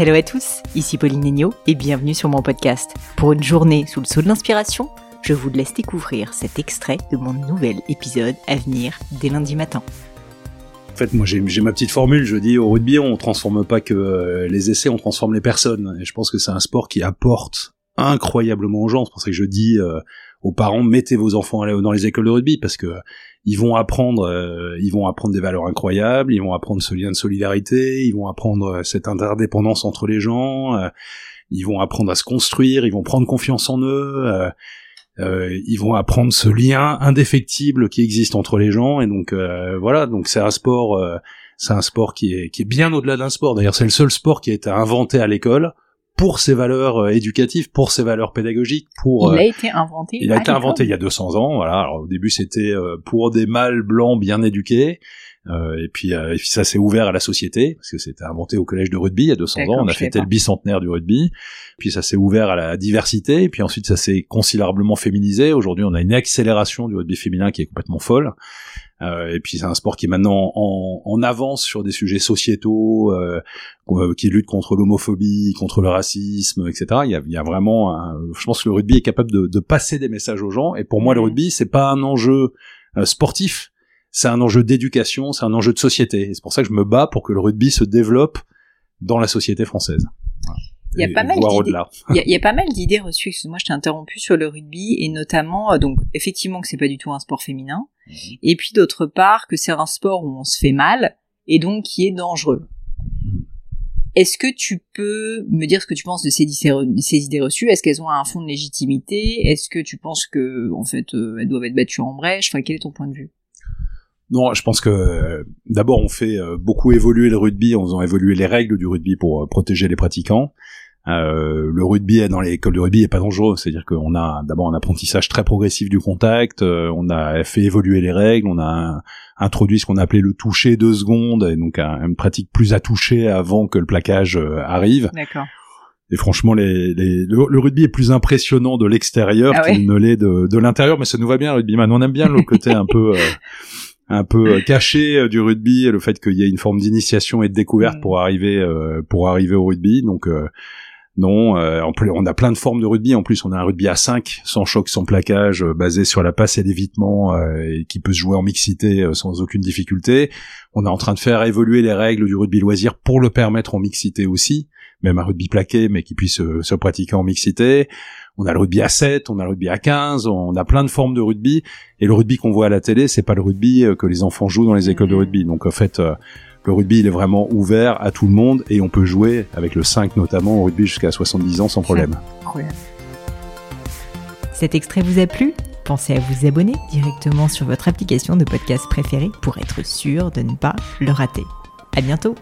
Hello à tous, ici Pauline Negno et bienvenue sur mon podcast. Pour une journée sous le sceau de l'inspiration, je vous laisse découvrir cet extrait de mon nouvel épisode à venir dès lundi matin. En fait, moi j'ai ma petite formule, je dis au rugby, on transforme pas que euh, les essais, on transforme les personnes. Et je pense que c'est un sport qui apporte incroyablement aux gens. C'est pour ça que je dis euh, aux parents, mettez vos enfants dans les écoles de rugby parce que ils vont apprendre, euh, ils vont apprendre des valeurs incroyables, ils vont apprendre ce lien de solidarité, ils vont apprendre euh, cette interdépendance entre les gens, euh, ils vont apprendre à se construire, ils vont prendre confiance en eux, ils vont apprendre ce lien indéfectible qui existe entre les gens et donc voilà, donc c'est un sport, c'est un sport qui est qui est bien au-delà d'un sport. D'ailleurs, c'est le seul sport qui a été inventé à l'école pour ses valeurs euh, éducatives, pour ses valeurs pédagogiques, pour. Il a euh, été inventé. Il a été inventé il y a 200 ans, voilà. Alors, au début, c'était euh, pour des mâles blancs bien éduqués. Euh, et puis, euh, et puis ça s'est ouvert à la société parce que c'était inventé au collège de rugby il y a 200 ans. On a fêté le bicentenaire du rugby. Puis ça s'est ouvert à la diversité. Et puis ensuite ça s'est considérablement féminisé. Aujourd'hui, on a une accélération du rugby féminin qui est complètement folle. Euh, et puis c'est un sport qui est maintenant en, en avance sur des sujets sociétaux, euh, qui lutte contre l'homophobie, contre le racisme, etc. Il y a, il y a vraiment, je pense que le rugby est capable de, de, passer des messages aux gens. Et pour moi, le mmh. rugby, c'est pas un enjeu euh, sportif, c'est un enjeu d'éducation, c'est un enjeu de société. Et c'est pour ça que je me bats pour que le rugby se développe dans la société française. Il y a pas mal d'idées. Il, y a pas mal d'idées reçues. Excuse-moi, je t'ai interrompu sur le rugby et notamment euh, donc effectivement que c'est pas du tout un sport féminin. Mhm. Et puis d'autre part que c'est un sport où on se fait mal et donc qui est dangereux. Est-ce que tu peux me dire ce que tu penses de ces, ces idées reçues? Est-ce qu'elles ont un fond de légitimité? Est-ce que tu penses que en fait euh, elles doivent être battues en brèche? Enfin, quel est ton point de vue? Non, je pense que euh, d'abord on fait euh, beaucoup évoluer le rugby en faisant évoluer les règles du rugby pour euh, protéger les pratiquants. Le rugby dans les écoles de rugby est pas dangereux, c'est-à-dire qu'on a d'abord un apprentissage très progressif du contact, on a fait évoluer les règles, on a introduit ce qu'on appelait le toucher deux secondes, et donc une pratique plus à toucher avant que le plaquage arrive. D'accord. Et franchement, les, les, le, rugby est plus impressionnant de l'extérieur ah qu'il ne l'est de, de l'intérieur, mais ça nous va bien le rugby. Man. On aime bien le côté un peu un peu euh, caché euh, du rugby, le fait qu'il y ait une forme d'initiation et de découverte mm. pour arriver euh, pour arriver au rugby. Donc non, en plus, on a plein de formes de rugby. En plus, on a un rugby à 5, sans choc, sans plaquage, basé sur la passe et l'évitement, et qui peut se jouer en mixité sans aucune difficulté. On est en train de faire évoluer les règles du rugby loisir pour le permettre en mixité aussi, même un rugby plaqué, mais qui puisse se pratiquer en mixité on a le rugby à 7, on a le rugby à 15, on a plein de formes de rugby et le rugby qu'on voit à la télé, c'est pas le rugby euh, que les enfants jouent dans les écoles de rugby. Donc en fait euh, le rugby il est vraiment ouvert à tout le monde et on peut jouer avec le 5 notamment au rugby jusqu'à 70 ans sans problème. Cet extrait vous a plu? Pensez à vous abonner directement sur votre application de podcast préférée pour être sûr de ne pas le rater. À bientôt